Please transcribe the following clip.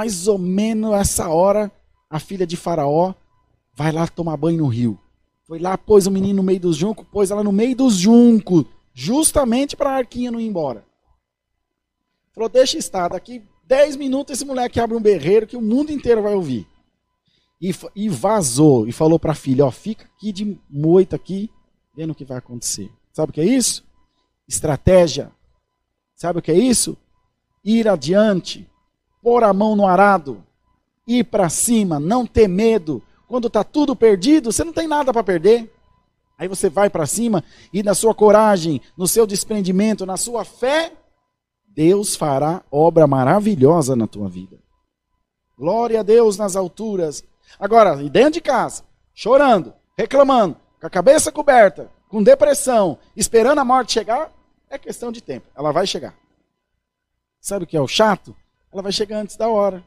mais ou menos essa hora, a filha de Faraó vai lá tomar banho no rio. Foi lá, pôs o menino no meio dos juncos, pôs ela no meio dos juncos, justamente para a arquinha não ir embora. Falou: deixa estar, daqui 10 minutos esse moleque abre um berreiro que o mundo inteiro vai ouvir. E, e vazou, e falou para a filha: ó, fica aqui de moita aqui, vendo o que vai acontecer. Sabe o que é isso? Estratégia. Sabe o que é isso? Ir adiante, pôr a mão no arado, ir para cima, não ter medo. Quando está tudo perdido, você não tem nada para perder. Aí você vai para cima e na sua coragem, no seu desprendimento, na sua fé, Deus fará obra maravilhosa na tua vida. Glória a Deus nas alturas. Agora, e dentro de casa, chorando, reclamando, com a cabeça coberta, com depressão, esperando a morte chegar, é questão de tempo. Ela vai chegar. Sabe o que é o chato? Ela vai chegar antes da hora.